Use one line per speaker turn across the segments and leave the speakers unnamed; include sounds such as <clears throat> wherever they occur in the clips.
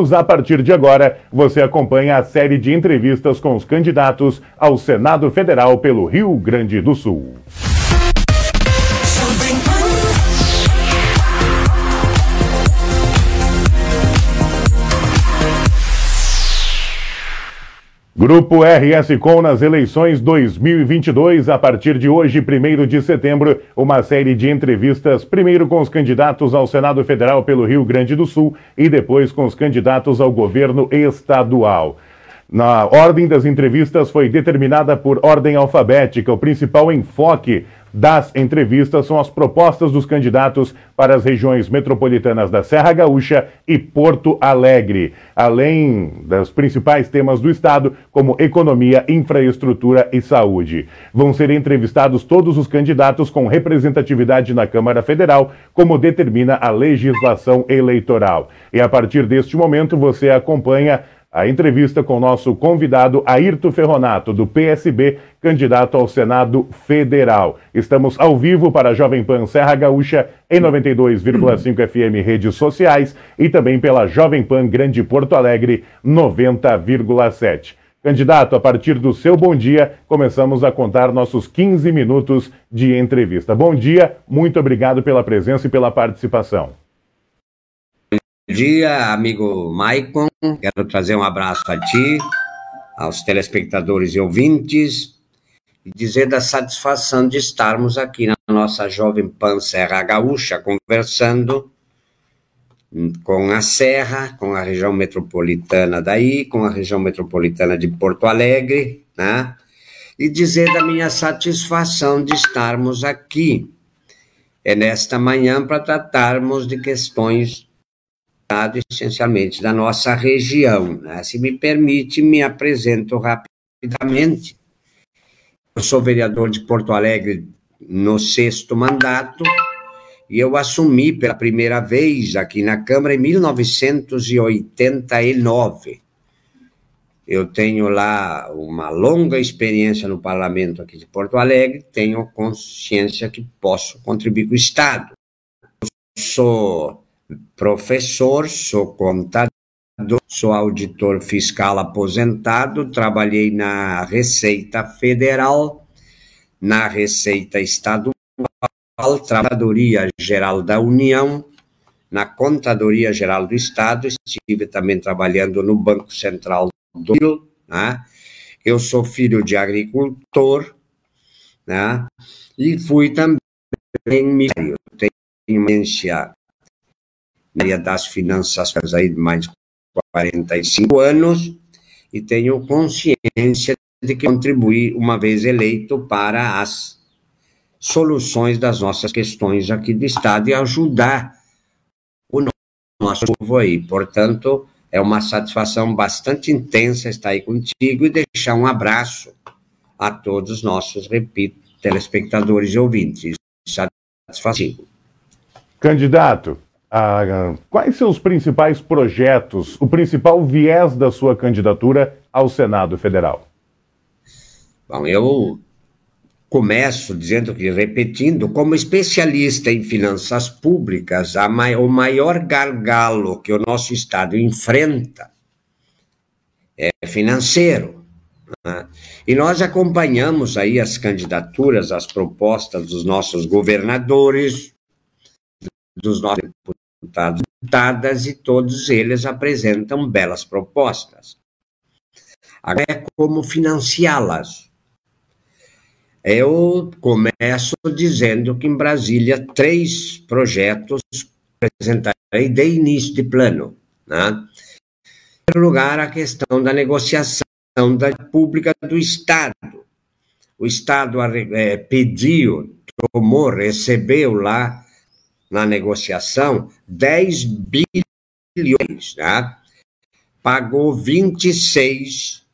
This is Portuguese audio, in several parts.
A partir de agora, você acompanha a série de entrevistas com os candidatos ao Senado Federal pelo Rio Grande do Sul. Grupo RS Com nas eleições 2022, a partir de hoje, 1 de setembro, uma série de entrevistas, primeiro com os candidatos ao Senado Federal pelo Rio Grande do Sul e depois com os candidatos ao governo estadual. Na ordem das entrevistas foi determinada por ordem alfabética. O principal enfoque das entrevistas são as propostas dos candidatos para as regiões metropolitanas da Serra Gaúcha e Porto Alegre, além dos principais temas do Estado, como economia, infraestrutura e saúde. Vão ser entrevistados todos os candidatos com representatividade na Câmara Federal, como determina a legislação eleitoral. E a partir deste momento você acompanha a entrevista com nosso convidado Ayrton Ferronato, do PSB, candidato ao Senado Federal. Estamos ao vivo para a Jovem Pan Serra Gaúcha em 92,5 <clears throat> FM redes sociais e também pela Jovem Pan Grande Porto Alegre 90,7. Candidato, a partir do seu bom dia, começamos a contar nossos 15 minutos de entrevista. Bom dia, muito obrigado pela presença e pela participação
dia, amigo Maicon. Quero trazer um abraço a ti, aos telespectadores e ouvintes, e dizer da satisfação de estarmos aqui na nossa Jovem Pan Serra Gaúcha, conversando com a Serra, com a região metropolitana daí, com a região metropolitana de Porto Alegre, né? E dizer da minha satisfação de estarmos aqui é nesta manhã para tratarmos de questões essencialmente da nossa região. Né? Se me permite, me apresento rapidamente. Eu sou vereador de Porto Alegre no sexto mandato e eu assumi pela primeira vez aqui na Câmara em 1989. Eu tenho lá uma longa experiência no parlamento aqui de Porto Alegre, tenho consciência que posso contribuir com o Estado. Eu sou professor, sou contador, sou auditor fiscal aposentado, trabalhei na Receita Federal, na Receita Estadual, Contadoria Geral da União, na Contadoria Geral do Estado, estive também trabalhando no Banco Central do Rio, né? Eu sou filho de agricultor, né? E fui também missionário. Tenho experiência área das finanças aí de mais de 45 anos e tenho consciência de que contribuí uma vez eleito para as soluções das nossas questões aqui do Estado e ajudar o nosso povo aí. Portanto, é uma satisfação bastante intensa estar aí contigo e deixar um abraço a todos os nossos, repito, telespectadores e ouvintes. Satisfação.
Candidato, ah, quais os principais projetos, o principal viés da sua candidatura ao Senado Federal?
Bom, eu começo dizendo que, repetindo, como especialista em finanças públicas, mai o maior gargalo que o nosso Estado enfrenta é financeiro. Né? E nós acompanhamos aí as candidaturas, as propostas dos nossos governadores, dos nossos deputadas e todos eles apresentam belas propostas. Agora é como financiá-las. Eu começo dizendo que em Brasília três projetos apresentarei de início de plano. Né? Em primeiro lugar, a questão da negociação da pública do Estado. O Estado é, pediu, tomou, recebeu lá na negociação 10 bilhões, né? pagou 26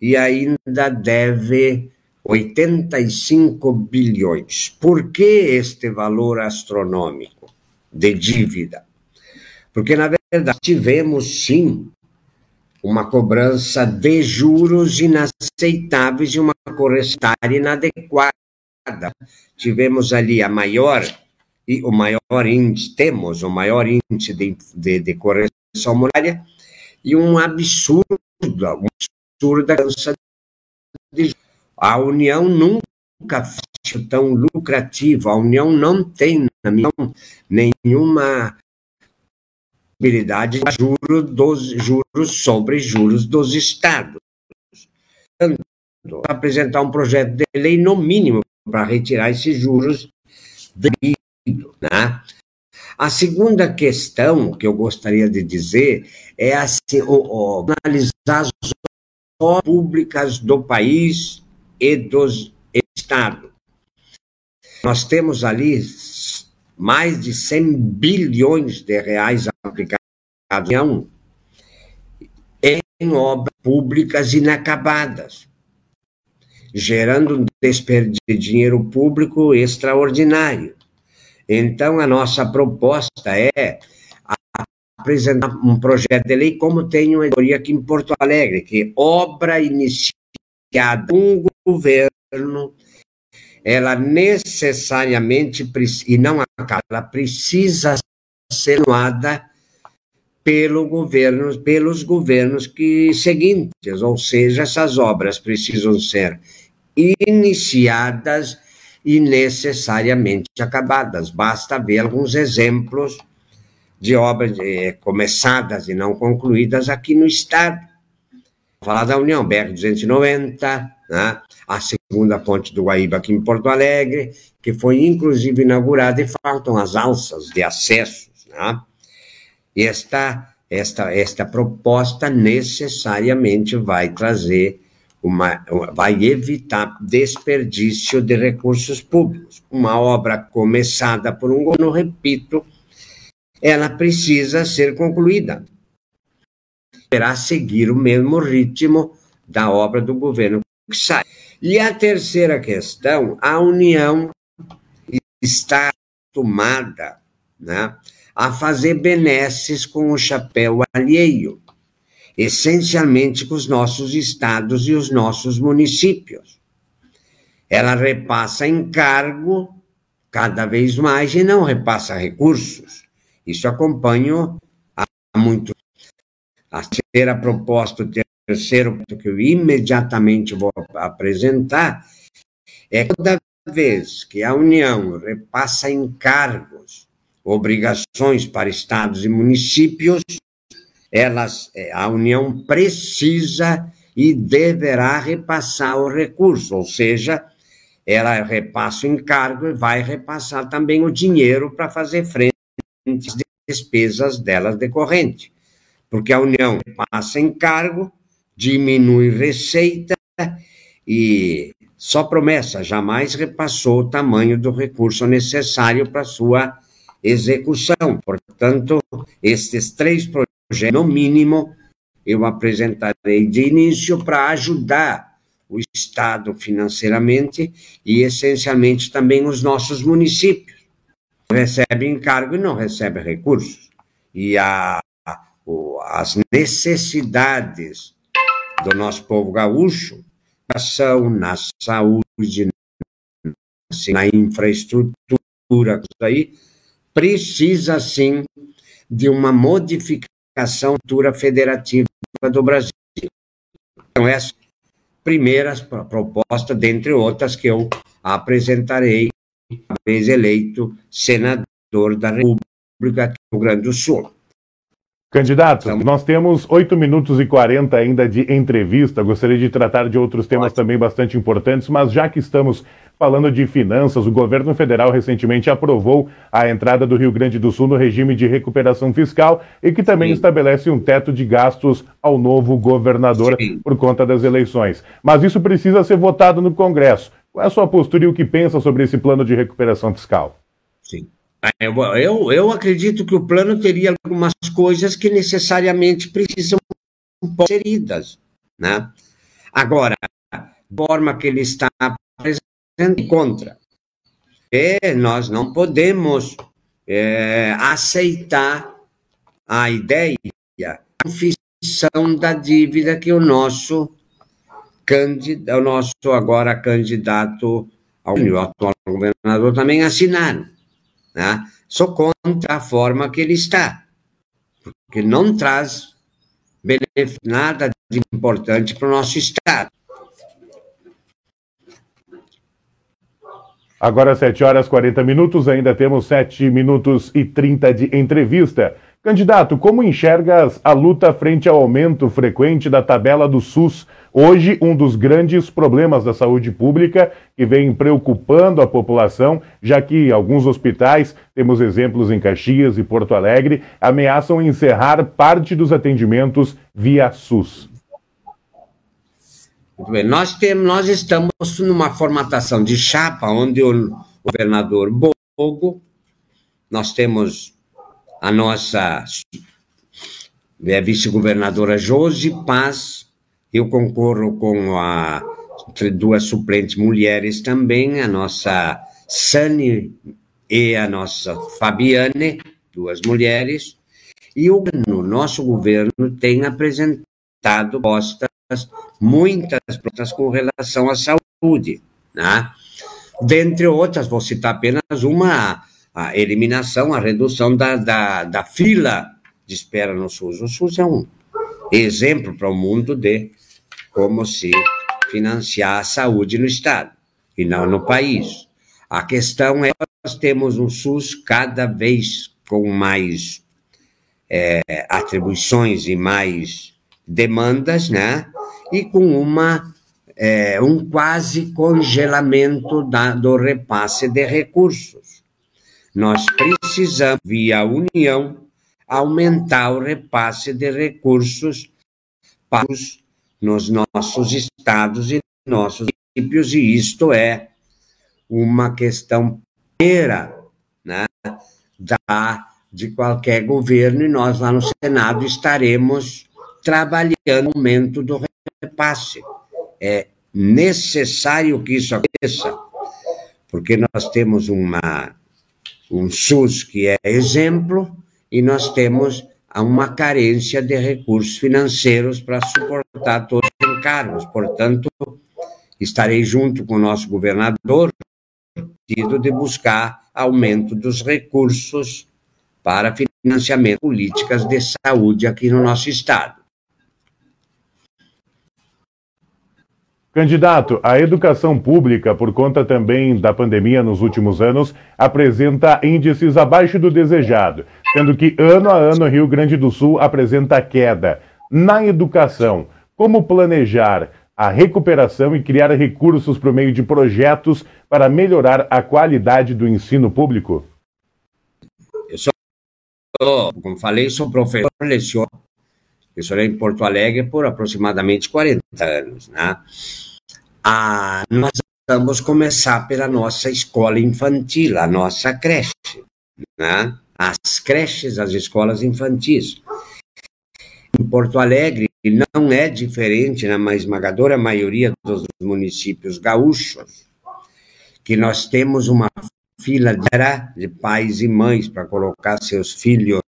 e ainda deve 85 bilhões. Por que este valor astronômico de dívida? Porque, na verdade, tivemos sim uma cobrança de juros inaceitáveis e uma correção inadequada. Tivemos ali a maior e o maior índice, temos o maior índice de, de, de correção monetária e um absurdo, uma absurda de a União nunca foi tão lucrativa, a União não tem, na minha nenhuma possibilidade de juros, dos, juros sobre juros dos estados. Apresentar um projeto de lei, no mínimo, para retirar esses juros do né? A segunda questão que eu gostaria de dizer é assim, o, o, analisar as obras públicas do país e dos estados. Nós temos ali mais de 100 bilhões de reais aplicados em obras públicas inacabadas, gerando um desperdício de dinheiro público extraordinário. Então, a nossa proposta é apresentar um projeto de lei, como tem uma editoria aqui em Porto Alegre, que obra iniciada um governo ela necessariamente, e não ela precisa ser anuada pelo governo, pelos governos que seguintes, ou seja, essas obras precisam ser iniciadas e necessariamente acabadas. Basta ver alguns exemplos de obras eh, começadas e não concluídas aqui no Estado. Vou falar da União, BR-290, né? a segunda ponte do Guaíba aqui em Porto Alegre, que foi inclusive inaugurada e faltam as alças de acessos. Né? Esta, esta, esta proposta necessariamente vai trazer uma, vai evitar desperdício de recursos públicos. Uma obra começada por um governo, repito, ela precisa ser concluída. Terá seguir o mesmo ritmo da obra do governo que sai. E a terceira questão, a União está tomada né, a fazer benesses com o chapéu alheio, essencialmente com os nossos estados e os nossos municípios. Ela repassa encargo cada vez mais e não repassa recursos. Isso acompanho há muito. A terceira proposta, o terceiro ponto que eu imediatamente vou apresentar é que toda vez que a União repassa encargos, obrigações para estados e municípios, elas, é, a União precisa e deverá repassar o recurso, ou seja, ela repassa o encargo e vai repassar também o dinheiro para fazer frente às despesas delas decorrentes. Porque a União passa encargo, diminui receita e só promessa, jamais repassou o tamanho do recurso necessário para sua execução. Portanto, estes três projetos no mínimo, eu apresentarei de início para ajudar o Estado financeiramente e, essencialmente, também os nossos municípios. Recebem encargo e não recebem recursos. E a, as necessidades do nosso povo gaúcho são na saúde, na infraestrutura, aí, precisa sim de uma modificação Cultura Federativa do Brasil. Então, essa primeira proposta, dentre outras, que eu apresentarei, uma vez eleito senador da República do Rio Grande do Sul.
Candidato, então, nós temos 8 minutos e 40 ainda de entrevista. Gostaria de tratar de outros temas também bastante importantes, mas já que estamos falando de finanças, o governo federal recentemente aprovou a entrada do Rio Grande do Sul no regime de recuperação fiscal e que também Sim. estabelece um teto de gastos ao novo governador Sim. por conta das eleições. Mas isso precisa ser votado no Congresso. Qual é a sua postura e o que pensa sobre esse plano de recuperação fiscal?
Sim. Ah, eu, eu, acredito que o plano teria algumas coisas que necessariamente precisam ser inseridas. Né? Agora, a forma que ele está apresentando contra. E nós não podemos é, aceitar a ideia da confissão da dívida que o nosso candidato, o nosso agora candidato ao atual governador também assinaram. Né? Sou contra a forma que ele está, porque não traz nada de importante para o nosso Estado.
Agora, 7 horas e 40 minutos, ainda temos 7 minutos e 30 de entrevista. Candidato, como enxergas a luta frente ao aumento frequente da tabela do SUS? Hoje, um dos grandes problemas da saúde pública que vem preocupando a população, já que alguns hospitais, temos exemplos em Caxias e Porto Alegre, ameaçam encerrar parte dos atendimentos via SUS.
Muito bem. Nós, temos, nós estamos numa formatação de chapa, onde o governador Bogo, nós temos a nossa é, vice-governadora Josi Paz, eu concorro com a duas suplentes mulheres também, a nossa Sani e a nossa Fabiane, duas mulheres, e o nosso governo tem apresentado postas muitas propostas com relação à saúde, né? Dentre outras, vou citar apenas uma, a eliminação, a redução da, da, da fila de espera no SUS. O SUS é um exemplo para o mundo de como se financiar a saúde no Estado e não no país. A questão é nós temos um SUS cada vez com mais é, atribuições e mais demandas, né? e com uma, é, um quase congelamento da, do repasse de recursos. Nós precisamos, via União, aumentar o repasse de recursos para os, nos nossos estados e nossos municípios, e isto é uma questão primeira né, da, de qualquer governo, e nós lá no Senado estaremos trabalhando no aumento do repasse. É necessário que isso aconteça, porque nós temos uma, um SUS que é exemplo e nós temos uma carência de recursos financeiros para suportar todos os encargos. Portanto, estarei junto com o nosso governador de buscar aumento dos recursos para financiamento de políticas de saúde aqui no nosso estado.
Candidato, a educação pública, por conta também da pandemia nos últimos anos, apresenta índices abaixo do desejado, sendo que ano a ano Rio Grande do Sul apresenta queda. Na educação, como planejar a recuperação e criar recursos por meio de projetos para melhorar a qualidade do ensino público?
Eu sou, como falei, sou professor, leciono, sou em Porto Alegre por aproximadamente 40 anos, né? Ah, nós vamos começar pela nossa escola infantil, a nossa creche, né? as creches, as escolas infantis. Em Porto Alegre não é diferente na esmagadora maioria dos municípios gaúchos, que nós temos uma fila de pais e mães para colocar seus filhos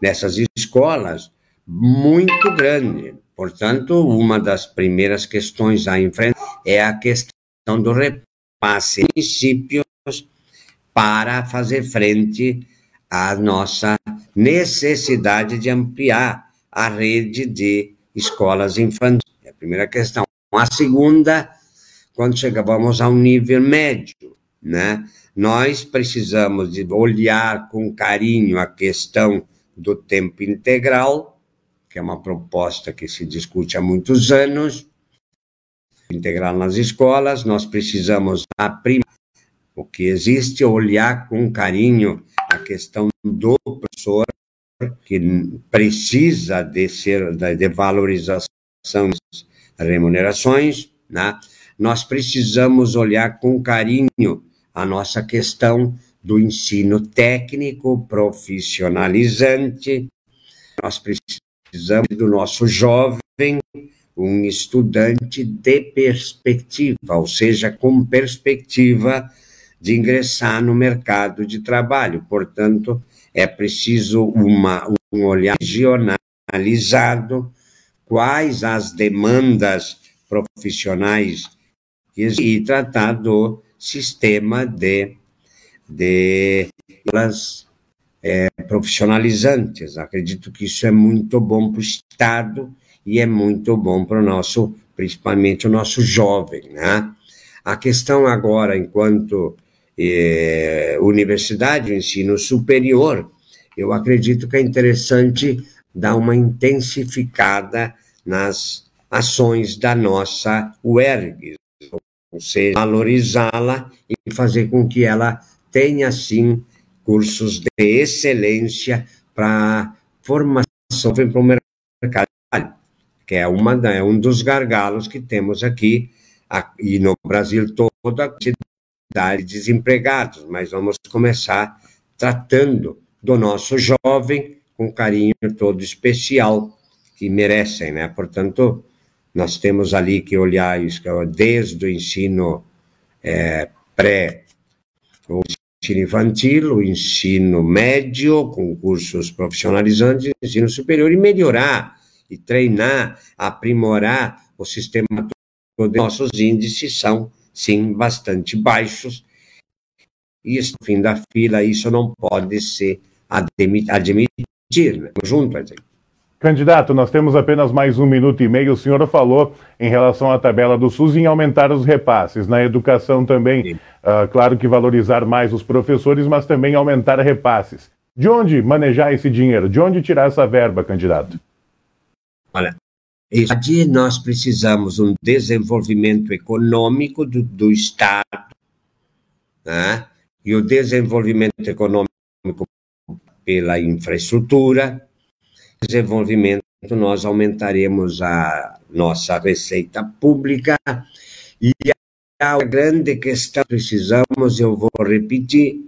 nessas escolas muito grande. Portanto, uma das primeiras questões a enfrentar é a questão do repasse de municípios para fazer frente à nossa necessidade de ampliar a rede de escolas infantis. É a primeira questão. A segunda, quando chegamos ao nível médio, né? Nós precisamos de olhar com carinho a questão do tempo integral, que é uma proposta que se discute há muitos anos, integral nas escolas, nós precisamos aprimar o que existe, olhar com carinho a questão do professor, que precisa de, ser, de valorização das remunerações, né? nós precisamos olhar com carinho a nossa questão do ensino técnico profissionalizante, nós precisamos precisamos do nosso jovem um estudante de perspectiva, ou seja, com perspectiva de ingressar no mercado de trabalho. Portanto, é preciso uma, um olhar regionalizado, quais as demandas profissionais e tratar do sistema de, de é, profissionalizantes. Acredito que isso é muito bom para o Estado e é muito bom para o nosso, principalmente o nosso jovem, né? A questão agora, enquanto eh, universidade, ensino superior, eu acredito que é interessante dar uma intensificada nas ações da nossa UERG, ou seja, valorizá-la e fazer com que ela tenha, sim, cursos de excelência para formação para o mercado, que é, uma, é um dos gargalos que temos aqui, e no Brasil todo, a quantidade de desempregados, mas vamos começar tratando do nosso jovem com carinho todo especial que merecem, né? Portanto, nós temos ali que olhar isso desde o ensino é, pré, o ensino infantil, o ensino médio, com cursos profissionalizantes, ensino superior, e melhorar, e treinar, aprimorar o sistema. Nossos índices são, sim, bastante baixos, e no fim da fila, isso não pode ser admitir, né? junto.
Candidato, nós temos apenas mais um minuto e meio. O senhor falou em relação à tabela do SUS em aumentar os repasses. Na educação também, uh, claro que valorizar mais os professores, mas também aumentar repasses. De onde manejar esse dinheiro? De onde tirar essa verba, candidato?
Olha, aqui nós precisamos um desenvolvimento econômico do, do Estado, né? e o desenvolvimento econômico pela infraestrutura, desenvolvimento, nós aumentaremos a nossa receita pública e a grande questão que precisamos, eu vou repetir,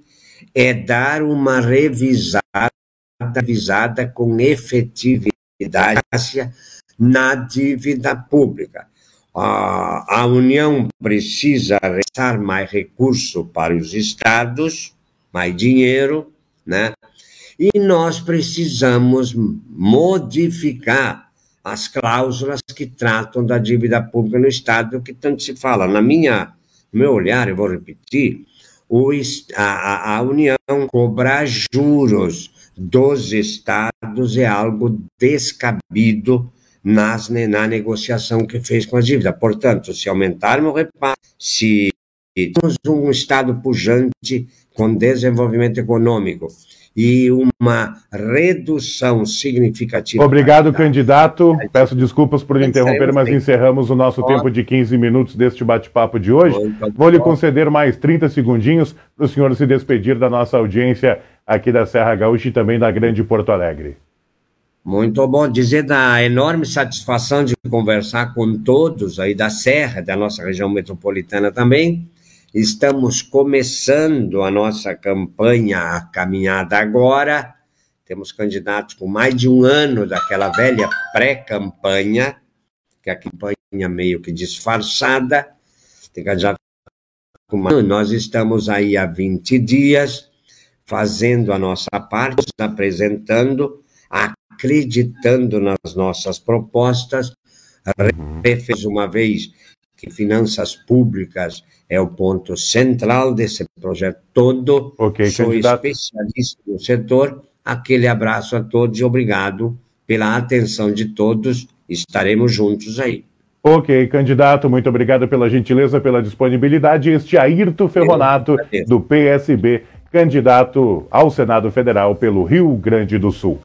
é dar uma revisada, revisada com efetividade na dívida pública. A, a União precisa restar mais recurso para os estados, mais dinheiro, né? E nós precisamos modificar as cláusulas que tratam da dívida pública no Estado, que tanto se fala. Na minha, no meu olhar, eu vou repetir, o, a, a União cobrar juros dos estados é algo descabido nas, na negociação que fez com a dívida. Portanto, se aumentarmos o repasse, se temos um Estado pujante com desenvolvimento econômico, e uma redução significativa.
Obrigado, candidato. Peço desculpas por interromper, mas encerramos o nosso tempo de 15 minutos deste bate-papo de hoje. Vou lhe conceder mais 30 segundinhos para o senhor se despedir da nossa audiência aqui da Serra Gaúcha e também da Grande Porto Alegre.
Muito bom dizer da enorme satisfação de conversar com todos aí da Serra, da nossa região metropolitana também Estamos começando a nossa campanha, a caminhada agora. Temos candidatos com mais de um ano daquela velha pré-campanha, que é a campanha meio que disfarçada. Tem candidato com mais... Nós estamos aí há 20 dias fazendo a nossa parte, apresentando, acreditando nas nossas propostas. Fez uma vez que finanças públicas é o ponto central desse projeto todo.
Okay,
Sou candidato. especialista no setor. Aquele abraço a todos e obrigado pela atenção de todos. Estaremos juntos aí.
Ok, candidato, muito obrigado pela gentileza, pela disponibilidade. Este é Ayrton Ferronato, do PSB, candidato ao Senado Federal pelo Rio Grande do Sul.